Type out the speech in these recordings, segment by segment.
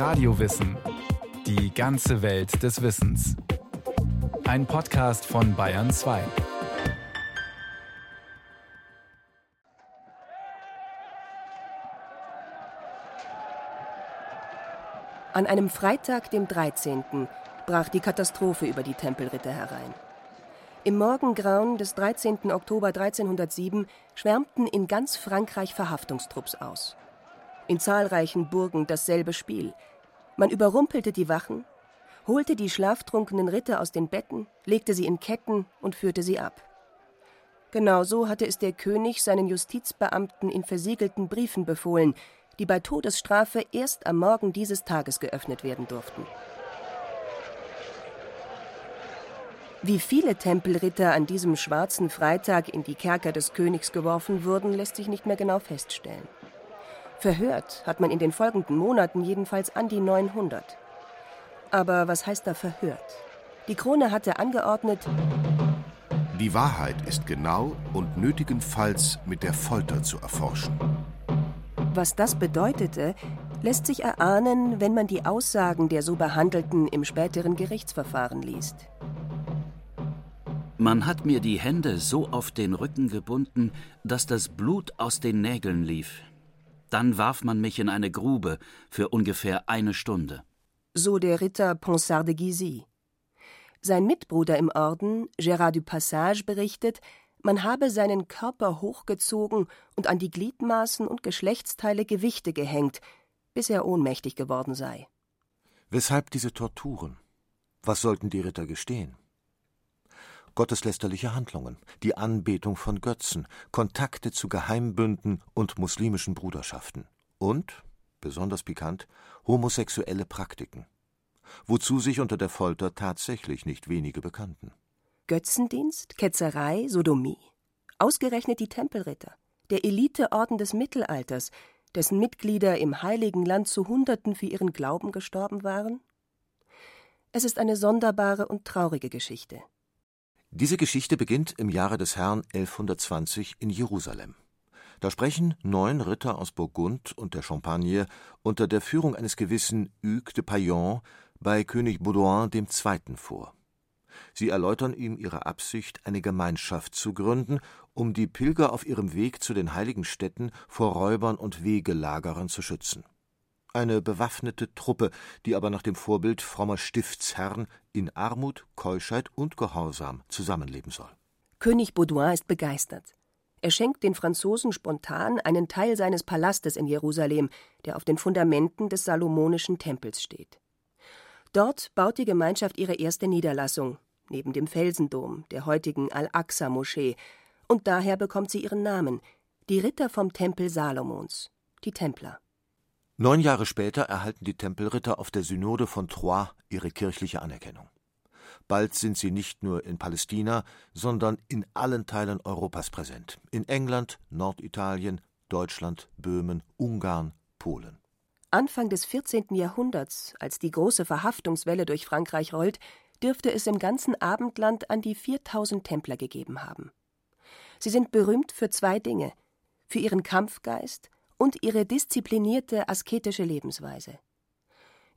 Radiowissen. Die ganze Welt des Wissens. Ein Podcast von Bayern 2. An einem Freitag, dem 13., brach die Katastrophe über die Tempelritter herein. Im Morgengrauen des 13. Oktober 1307 schwärmten in ganz Frankreich Verhaftungstrupps aus. In zahlreichen Burgen dasselbe Spiel. Man überrumpelte die Wachen, holte die schlaftrunkenen Ritter aus den Betten, legte sie in Ketten und führte sie ab. Genauso hatte es der König seinen Justizbeamten in versiegelten Briefen befohlen, die bei Todesstrafe erst am Morgen dieses Tages geöffnet werden durften. Wie viele Tempelritter an diesem schwarzen Freitag in die Kerker des Königs geworfen wurden, lässt sich nicht mehr genau feststellen. Verhört hat man in den folgenden Monaten jedenfalls an die 900. Aber was heißt da verhört? Die Krone hatte angeordnet, die Wahrheit ist genau und nötigenfalls mit der Folter zu erforschen. Was das bedeutete, lässt sich erahnen, wenn man die Aussagen der so Behandelten im späteren Gerichtsverfahren liest. Man hat mir die Hände so auf den Rücken gebunden, dass das Blut aus den Nägeln lief. Dann warf man mich in eine Grube für ungefähr eine Stunde. So der Ritter Ponsard de Gizy. Sein Mitbruder im Orden, Gérard du Passage, berichtet, man habe seinen Körper hochgezogen und an die Gliedmaßen und Geschlechtsteile Gewichte gehängt, bis er ohnmächtig geworden sei. Weshalb diese Torturen? Was sollten die Ritter gestehen? Gotteslästerliche Handlungen, die Anbetung von Götzen, Kontakte zu Geheimbünden und muslimischen Bruderschaften und, besonders pikant, homosexuelle Praktiken, wozu sich unter der Folter tatsächlich nicht wenige bekannten. Götzendienst, Ketzerei, Sodomie. Ausgerechnet die Tempelritter, der Eliteorden des Mittelalters, dessen Mitglieder im Heiligen Land zu Hunderten für ihren Glauben gestorben waren? Es ist eine sonderbare und traurige Geschichte. Diese Geschichte beginnt im Jahre des Herrn 1120 in Jerusalem. Da sprechen neun Ritter aus Burgund und der Champagne unter der Führung eines gewissen Hugues de Paillon bei König Baudouin II. vor. Sie erläutern ihm ihre Absicht, eine Gemeinschaft zu gründen, um die Pilger auf ihrem Weg zu den heiligen Städten vor Räubern und Wegelagerern zu schützen eine bewaffnete Truppe, die aber nach dem Vorbild frommer Stiftsherren in Armut, Keuschheit und Gehorsam zusammenleben soll. König Baudouin ist begeistert. Er schenkt den Franzosen spontan einen Teil seines Palastes in Jerusalem, der auf den Fundamenten des Salomonischen Tempels steht. Dort baut die Gemeinschaft ihre erste Niederlassung, neben dem Felsendom, der heutigen Al-Aqsa-Moschee, und daher bekommt sie ihren Namen, die Ritter vom Tempel Salomons, die Templer. Neun Jahre später erhalten die Tempelritter auf der Synode von Troyes ihre kirchliche Anerkennung. Bald sind sie nicht nur in Palästina, sondern in allen Teilen Europas präsent. In England, Norditalien, Deutschland, Böhmen, Ungarn, Polen. Anfang des 14. Jahrhunderts, als die große Verhaftungswelle durch Frankreich rollt, dürfte es im ganzen Abendland an die 4000 Templer gegeben haben. Sie sind berühmt für zwei Dinge: für ihren Kampfgeist und ihre disziplinierte asketische Lebensweise.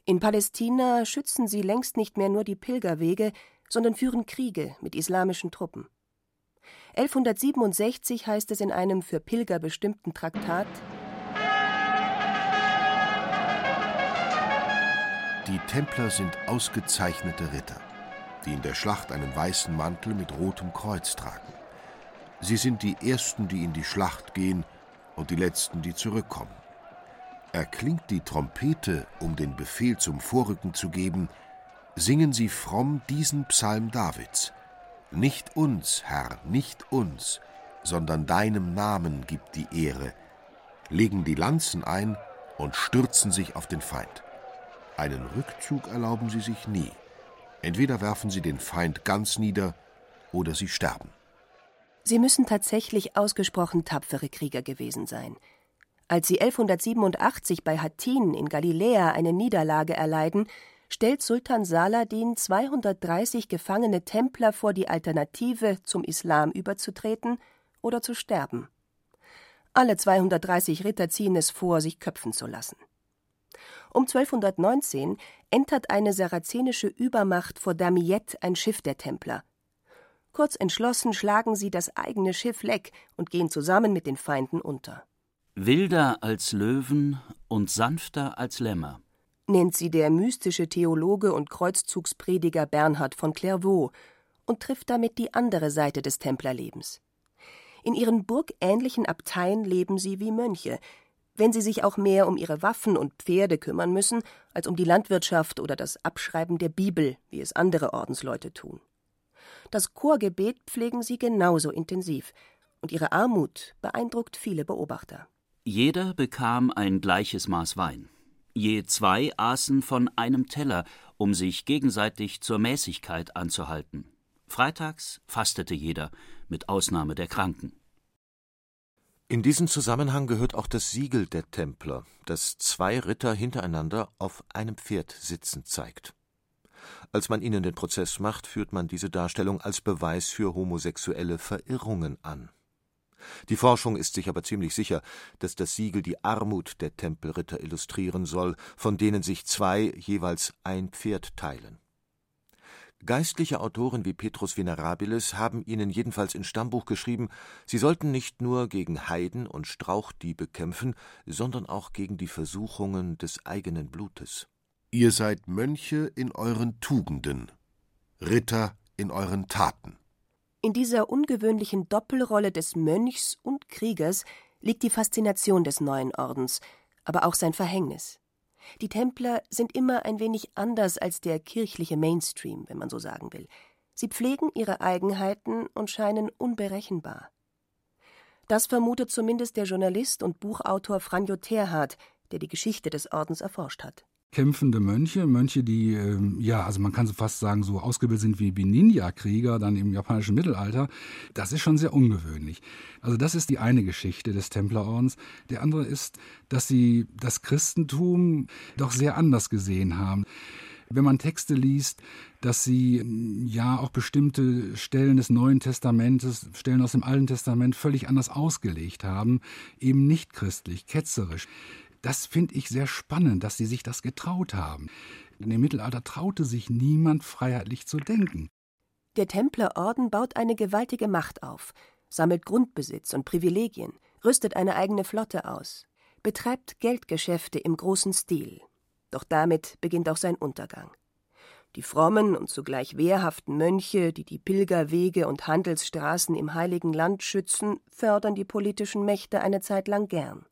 In Palästina schützen sie längst nicht mehr nur die Pilgerwege, sondern führen Kriege mit islamischen Truppen. 1167 heißt es in einem für Pilger bestimmten Traktat Die Templer sind ausgezeichnete Ritter, die in der Schlacht einen weißen Mantel mit rotem Kreuz tragen. Sie sind die Ersten, die in die Schlacht gehen und die letzten, die zurückkommen. Erklingt die Trompete, um den Befehl zum Vorrücken zu geben, singen sie fromm diesen Psalm Davids. Nicht uns, Herr, nicht uns, sondern deinem Namen gibt die Ehre, legen die Lanzen ein und stürzen sich auf den Feind. Einen Rückzug erlauben sie sich nie. Entweder werfen sie den Feind ganz nieder oder sie sterben. Sie müssen tatsächlich ausgesprochen tapfere Krieger gewesen sein. Als sie 1187 bei Hattin in Galiläa eine Niederlage erleiden, stellt Sultan Saladin 230 gefangene Templer vor die Alternative, zum Islam überzutreten oder zu sterben. Alle 230 Ritter ziehen es vor, sich köpfen zu lassen. Um 1219 entert eine sarazenische Übermacht vor Damiette ein Schiff der Templer. Kurz entschlossen schlagen sie das eigene Schiff leck und gehen zusammen mit den Feinden unter. Wilder als Löwen und sanfter als Lämmer, nennt sie der mystische Theologe und Kreuzzugsprediger Bernhard von Clairvaux und trifft damit die andere Seite des Templerlebens. In ihren burgähnlichen Abteien leben sie wie Mönche, wenn sie sich auch mehr um ihre Waffen und Pferde kümmern müssen, als um die Landwirtschaft oder das Abschreiben der Bibel, wie es andere Ordensleute tun. Das Chorgebet pflegen sie genauso intensiv, und ihre Armut beeindruckt viele Beobachter. Jeder bekam ein gleiches Maß Wein. Je zwei aßen von einem Teller, um sich gegenseitig zur Mäßigkeit anzuhalten. Freitags fastete jeder, mit Ausnahme der Kranken. In diesen Zusammenhang gehört auch das Siegel der Templer, das zwei Ritter hintereinander auf einem Pferd sitzend zeigt. Als man ihnen den Prozess macht, führt man diese Darstellung als Beweis für homosexuelle Verirrungen an. Die Forschung ist sich aber ziemlich sicher, dass das Siegel die Armut der Tempelritter illustrieren soll, von denen sich zwei jeweils ein Pferd teilen. Geistliche Autoren wie Petrus Venerabilis haben ihnen jedenfalls in Stammbuch geschrieben, sie sollten nicht nur gegen Heiden und Strauchdiebe kämpfen, sondern auch gegen die Versuchungen des eigenen Blutes. Ihr seid Mönche in euren Tugenden, Ritter in euren Taten. In dieser ungewöhnlichen Doppelrolle des Mönchs und Kriegers liegt die Faszination des neuen Ordens, aber auch sein Verhängnis. Die Templer sind immer ein wenig anders als der kirchliche Mainstream, wenn man so sagen will. Sie pflegen ihre Eigenheiten und scheinen unberechenbar. Das vermutet zumindest der Journalist und Buchautor Franjo Terhardt, der die Geschichte des Ordens erforscht hat kämpfende Mönche, Mönche, die, äh, ja, also man kann so fast sagen, so ausgebildet sind wie, wie Ninja-Krieger dann im japanischen Mittelalter, das ist schon sehr ungewöhnlich. Also das ist die eine Geschichte des Templerordens. Der andere ist, dass sie das Christentum doch sehr anders gesehen haben wenn man Texte liest, dass sie ja auch bestimmte Stellen des Neuen Testamentes, Stellen aus dem Alten Testament völlig anders ausgelegt haben, eben nicht christlich, ketzerisch. Das finde ich sehr spannend, dass sie sich das getraut haben. In dem Mittelalter traute sich niemand freiheitlich zu denken. Der Templerorden baut eine gewaltige Macht auf, sammelt Grundbesitz und Privilegien, rüstet eine eigene Flotte aus, betreibt Geldgeschäfte im großen Stil. Doch damit beginnt auch sein Untergang. Die frommen und zugleich wehrhaften Mönche, die die Pilgerwege und Handelsstraßen im Heiligen Land schützen, fördern die politischen Mächte eine Zeit lang gern.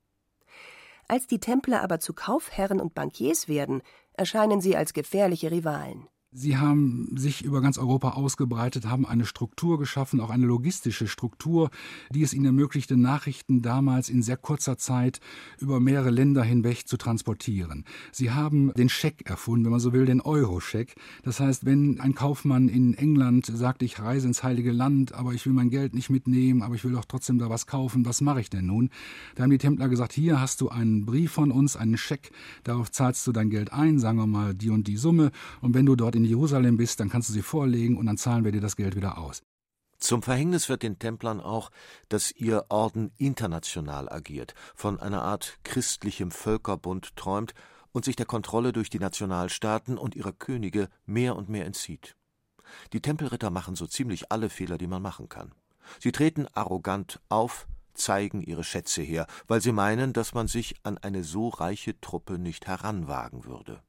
Als die Templer aber zu Kaufherren und Bankiers werden, erscheinen sie als gefährliche Rivalen. Sie haben sich über ganz Europa ausgebreitet, haben eine Struktur geschaffen, auch eine logistische Struktur, die es ihnen ermöglichte, Nachrichten damals in sehr kurzer Zeit über mehrere Länder hinweg zu transportieren. Sie haben den Scheck erfunden, wenn man so will, den Euro-Scheck. Das heißt, wenn ein Kaufmann in England sagt, ich reise ins Heilige Land, aber ich will mein Geld nicht mitnehmen, aber ich will doch trotzdem da was kaufen, was mache ich denn nun? Da haben die Templer gesagt, hier hast du einen Brief von uns, einen Scheck, darauf zahlst du dein Geld ein, sagen wir mal die und die Summe, und wenn du dort in in Jerusalem bist, dann kannst du sie vorlegen und dann zahlen wir dir das Geld wieder aus. Zum Verhängnis wird den Templern auch, dass ihr Orden international agiert, von einer Art christlichem Völkerbund träumt und sich der Kontrolle durch die Nationalstaaten und ihre Könige mehr und mehr entzieht. Die Tempelritter machen so ziemlich alle Fehler, die man machen kann. Sie treten arrogant auf, zeigen ihre Schätze her, weil sie meinen, dass man sich an eine so reiche Truppe nicht heranwagen würde.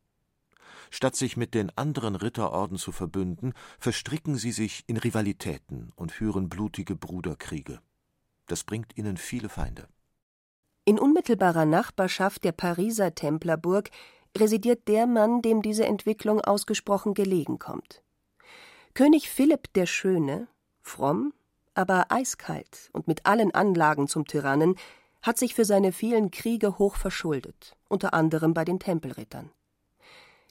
Statt sich mit den anderen Ritterorden zu verbünden, verstricken sie sich in Rivalitäten und führen blutige Bruderkriege. Das bringt ihnen viele Feinde. In unmittelbarer Nachbarschaft der Pariser Templerburg residiert der Mann, dem diese Entwicklung ausgesprochen gelegen kommt. König Philipp der Schöne, fromm, aber eiskalt und mit allen Anlagen zum Tyrannen, hat sich für seine vielen Kriege hoch verschuldet, unter anderem bei den Tempelrittern.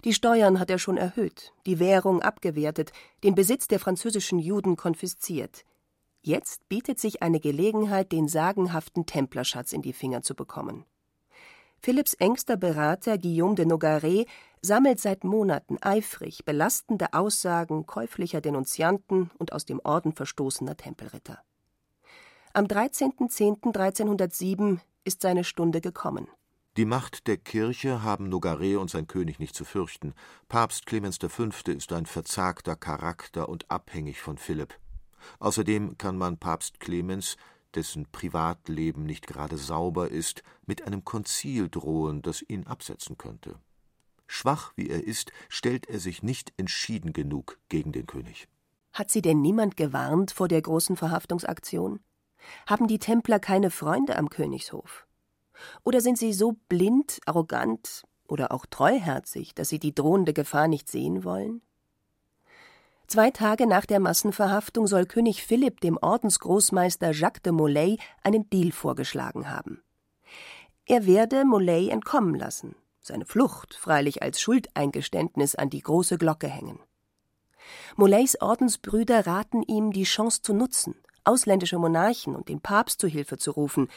Die Steuern hat er schon erhöht, die Währung abgewertet, den Besitz der französischen Juden konfisziert. Jetzt bietet sich eine Gelegenheit, den sagenhaften Templerschatz in die Finger zu bekommen. Philipps engster Berater Guillaume de Nogaret sammelt seit Monaten eifrig belastende Aussagen käuflicher Denunzianten und aus dem Orden verstoßener Tempelritter. Am 13.10.1307 ist seine Stunde gekommen. Die Macht der Kirche haben Nogaret und sein König nicht zu fürchten. Papst Clemens V. ist ein verzagter Charakter und abhängig von Philipp. Außerdem kann man Papst Clemens, dessen Privatleben nicht gerade sauber ist, mit einem Konzil drohen, das ihn absetzen könnte. Schwach wie er ist, stellt er sich nicht entschieden genug gegen den König. Hat sie denn niemand gewarnt vor der großen Verhaftungsaktion? Haben die Templer keine Freunde am Königshof? Oder sind sie so blind, arrogant oder auch treuherzig, dass sie die drohende Gefahr nicht sehen wollen? Zwei Tage nach der Massenverhaftung soll König Philipp dem Ordensgroßmeister Jacques de Molay einen Deal vorgeschlagen haben. Er werde Molay entkommen lassen, seine Flucht freilich als Schuldeingeständnis an die große Glocke hängen. Molays Ordensbrüder raten ihm, die Chance zu nutzen, ausländische Monarchen und den Papst zu Hilfe zu rufen,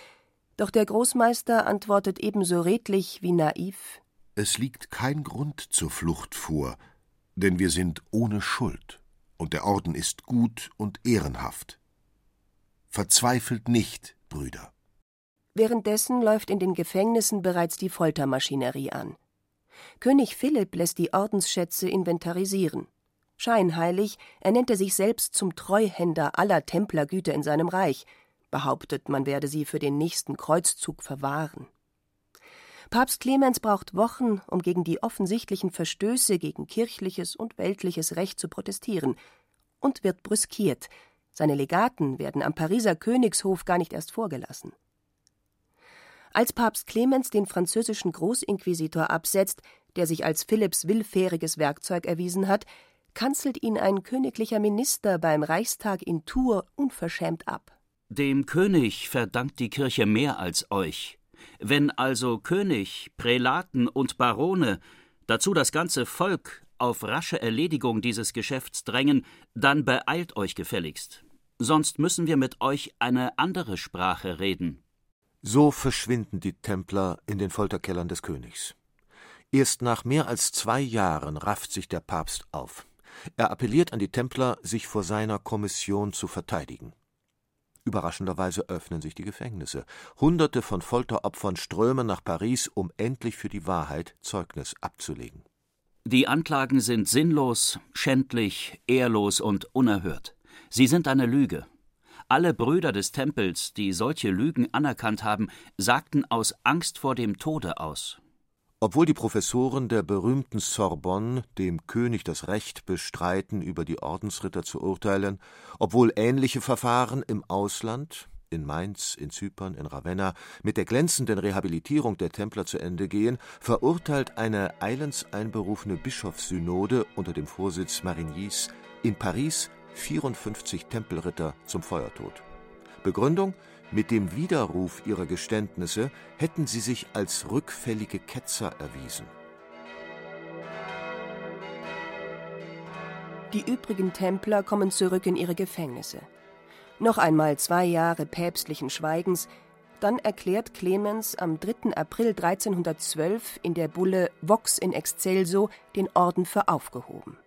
doch der Großmeister antwortet ebenso redlich wie naiv Es liegt kein Grund zur Flucht vor, denn wir sind ohne Schuld und der Orden ist gut und ehrenhaft. Verzweifelt nicht, Brüder. Währenddessen läuft in den Gefängnissen bereits die Foltermaschinerie an. König Philipp lässt die Ordensschätze inventarisieren. Scheinheilig ernennt er sich selbst zum Treuhänder aller Templergüter in seinem Reich, behauptet, man werde sie für den nächsten Kreuzzug verwahren. Papst Clemens braucht Wochen, um gegen die offensichtlichen Verstöße gegen kirchliches und weltliches Recht zu protestieren, und wird brüskiert. Seine Legaten werden am Pariser Königshof gar nicht erst vorgelassen. Als Papst Clemens den französischen Großinquisitor absetzt, der sich als Philipps willfähriges Werkzeug erwiesen hat, kanzelt ihn ein königlicher Minister beim Reichstag in Tours unverschämt ab. Dem König verdankt die Kirche mehr als euch. Wenn also König, Prälaten und Barone, dazu das ganze Volk, auf rasche Erledigung dieses Geschäfts drängen, dann beeilt euch gefälligst. Sonst müssen wir mit euch eine andere Sprache reden. So verschwinden die Templer in den Folterkellern des Königs. Erst nach mehr als zwei Jahren rafft sich der Papst auf. Er appelliert an die Templer, sich vor seiner Kommission zu verteidigen. Überraschenderweise öffnen sich die Gefängnisse. Hunderte von Folteropfern strömen nach Paris, um endlich für die Wahrheit Zeugnis abzulegen. Die Anklagen sind sinnlos, schändlich, ehrlos und unerhört. Sie sind eine Lüge. Alle Brüder des Tempels, die solche Lügen anerkannt haben, sagten aus Angst vor dem Tode aus. Obwohl die Professoren der berühmten Sorbonne dem König das Recht bestreiten, über die Ordensritter zu urteilen, obwohl ähnliche Verfahren im Ausland in Mainz, in Zypern, in Ravenna mit der glänzenden Rehabilitierung der Templer zu Ende gehen, verurteilt eine eilends einberufene Bischofssynode unter dem Vorsitz Marignys in Paris 54 Tempelritter zum Feuertod. Begründung mit dem Widerruf ihrer Geständnisse hätten sie sich als rückfällige Ketzer erwiesen. Die übrigen Templer kommen zurück in ihre Gefängnisse. Noch einmal zwei Jahre päpstlichen Schweigens, dann erklärt Clemens am 3. April 1312 in der Bulle Vox in excelso den Orden für aufgehoben.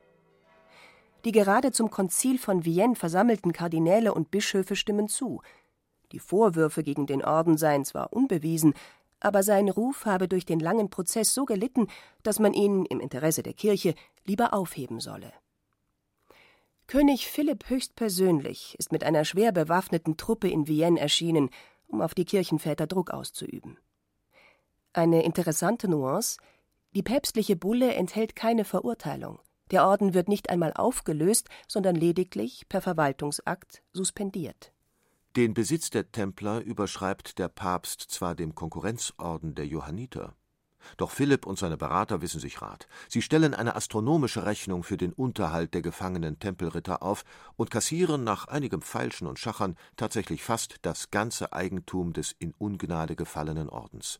Die gerade zum Konzil von Vienne versammelten Kardinäle und Bischöfe stimmen zu, die Vorwürfe gegen den Orden seien zwar unbewiesen, aber sein Ruf habe durch den langen Prozess so gelitten, dass man ihn im Interesse der Kirche lieber aufheben solle. König Philipp höchstpersönlich ist mit einer schwer bewaffneten Truppe in Vienne erschienen, um auf die Kirchenväter Druck auszuüben. Eine interessante Nuance die päpstliche Bulle enthält keine Verurteilung. Der Orden wird nicht einmal aufgelöst, sondern lediglich per Verwaltungsakt suspendiert. Den Besitz der Templer überschreibt der Papst zwar dem Konkurrenzorden der Johanniter, doch Philipp und seine Berater wissen sich Rat. Sie stellen eine astronomische Rechnung für den Unterhalt der gefangenen Tempelritter auf und kassieren nach einigem Feilschen und Schachern tatsächlich fast das ganze Eigentum des in Ungnade gefallenen Ordens.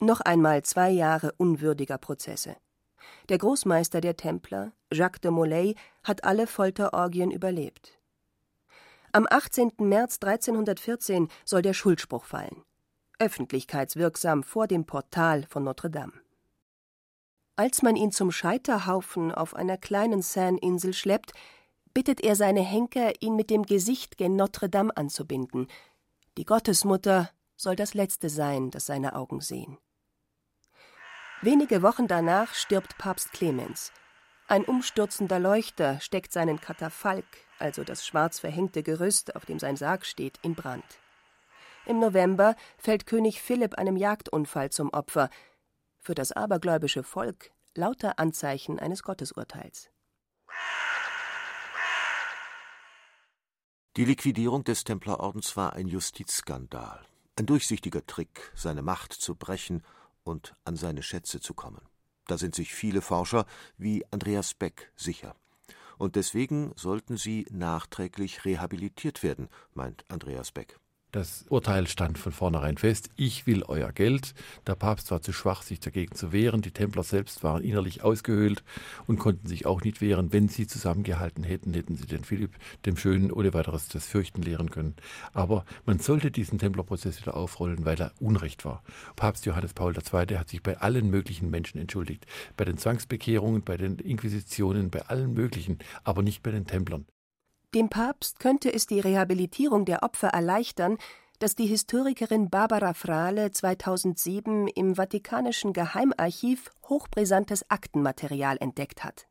Noch einmal zwei Jahre unwürdiger Prozesse. Der Großmeister der Templer, Jacques de Molay, hat alle Folterorgien überlebt. Am 18. März 1314 soll der Schuldspruch fallen, öffentlichkeitswirksam vor dem Portal von Notre Dame. Als man ihn zum Scheiterhaufen auf einer kleinen Seine-Insel schleppt, bittet er seine Henker, ihn mit dem Gesicht gen Notre Dame anzubinden. Die Gottesmutter soll das Letzte sein, das seine Augen sehen. Wenige Wochen danach stirbt Papst Clemens. Ein umstürzender Leuchter steckt seinen Katafalk, also das schwarz verhängte Gerüst, auf dem sein Sarg steht, in Brand. Im November fällt König Philipp einem Jagdunfall zum Opfer. Für das abergläubische Volk lauter Anzeichen eines Gottesurteils. Die Liquidierung des Templerordens war ein Justizskandal, ein durchsichtiger Trick, seine Macht zu brechen und an seine Schätze zu kommen. Da sind sich viele Forscher wie Andreas Beck sicher. Und deswegen sollten sie nachträglich rehabilitiert werden, meint Andreas Beck. Das Urteil stand von vornherein fest, ich will euer Geld. Der Papst war zu schwach, sich dagegen zu wehren. Die Templer selbst waren innerlich ausgehöhlt und konnten sich auch nicht wehren. Wenn sie zusammengehalten hätten, hätten sie den Philipp, dem Schönen, ohne weiteres das Fürchten lehren können. Aber man sollte diesen Templerprozess wieder aufrollen, weil er Unrecht war. Papst Johannes Paul II. hat sich bei allen möglichen Menschen entschuldigt. Bei den Zwangsbekehrungen, bei den Inquisitionen, bei allen möglichen, aber nicht bei den Templern. Dem Papst könnte es die Rehabilitierung der Opfer erleichtern, dass die Historikerin Barbara Frahle 2007 im Vatikanischen Geheimarchiv hochbrisantes Aktenmaterial entdeckt hat.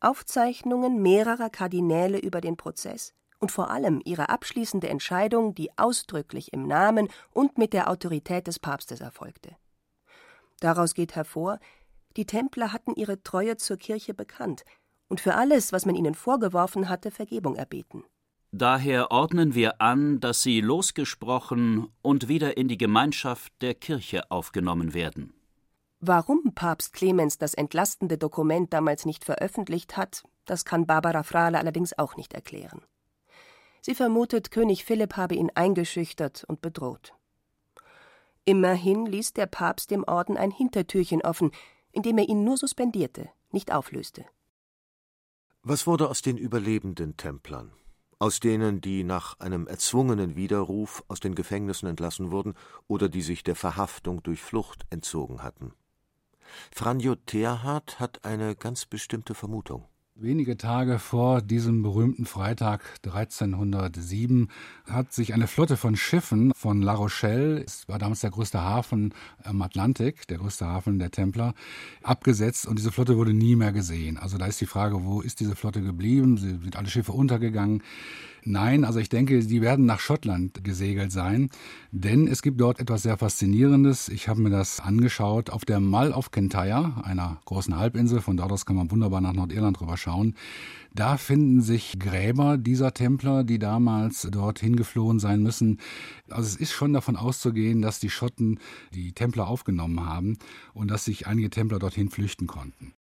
Aufzeichnungen mehrerer Kardinäle über den Prozess und vor allem ihre abschließende Entscheidung, die ausdrücklich im Namen und mit der Autorität des Papstes erfolgte. Daraus geht hervor, die Templer hatten ihre Treue zur Kirche bekannt und für alles, was man ihnen vorgeworfen hatte, Vergebung erbeten. Daher ordnen wir an, dass sie losgesprochen und wieder in die Gemeinschaft der Kirche aufgenommen werden. Warum Papst Clemens das entlastende Dokument damals nicht veröffentlicht hat, das kann Barbara Frahle allerdings auch nicht erklären. Sie vermutet, König Philipp habe ihn eingeschüchtert und bedroht. Immerhin ließ der Papst dem Orden ein Hintertürchen offen, indem er ihn nur suspendierte, nicht auflöste. Was wurde aus den überlebenden Templern? Aus denen, die nach einem erzwungenen Widerruf aus den Gefängnissen entlassen wurden oder die sich der Verhaftung durch Flucht entzogen hatten. Franjo Terhardt hat eine ganz bestimmte Vermutung. Wenige Tage vor diesem berühmten Freitag 1307 hat sich eine Flotte von Schiffen von La Rochelle, es war damals der größte Hafen am Atlantik, der größte Hafen der Templer, abgesetzt und diese Flotte wurde nie mehr gesehen. Also da ist die Frage, wo ist diese Flotte geblieben? Sie sind alle Schiffe untergegangen. Nein, also ich denke, die werden nach Schottland gesegelt sein, denn es gibt dort etwas sehr Faszinierendes. Ich habe mir das angeschaut auf der Mull of Kintyre, einer großen Halbinsel. Von dort aus kann man wunderbar nach Nordirland rüber schauen. Da finden sich Gräber dieser Templer, die damals dorthin geflohen sein müssen. Also es ist schon davon auszugehen, dass die Schotten die Templer aufgenommen haben und dass sich einige Templer dorthin flüchten konnten.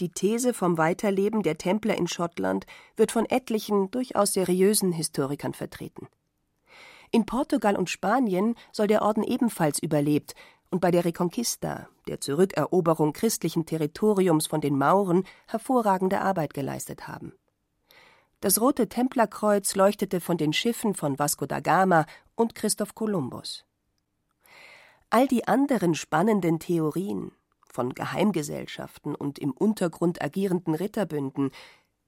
Die These vom Weiterleben der Templer in Schottland wird von etlichen durchaus seriösen Historikern vertreten. In Portugal und Spanien soll der Orden ebenfalls überlebt und bei der Reconquista, der Zurückeroberung christlichen Territoriums von den Mauren, hervorragende Arbeit geleistet haben. Das rote Templerkreuz leuchtete von den Schiffen von Vasco da Gama und Christoph Kolumbus. All die anderen spannenden Theorien, von Geheimgesellschaften und im Untergrund agierenden Ritterbünden,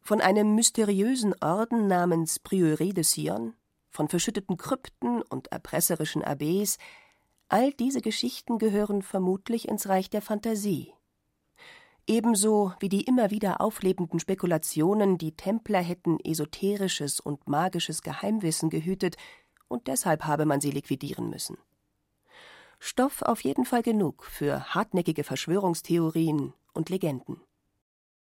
von einem mysteriösen Orden namens Prieuré de Sion, von verschütteten Krypten und erpresserischen Abbés, all diese Geschichten gehören vermutlich ins Reich der Fantasie. Ebenso wie die immer wieder auflebenden Spekulationen, die Templer hätten esoterisches und magisches Geheimwissen gehütet, und deshalb habe man sie liquidieren müssen. Stoff auf jeden Fall genug für hartnäckige Verschwörungstheorien und Legenden.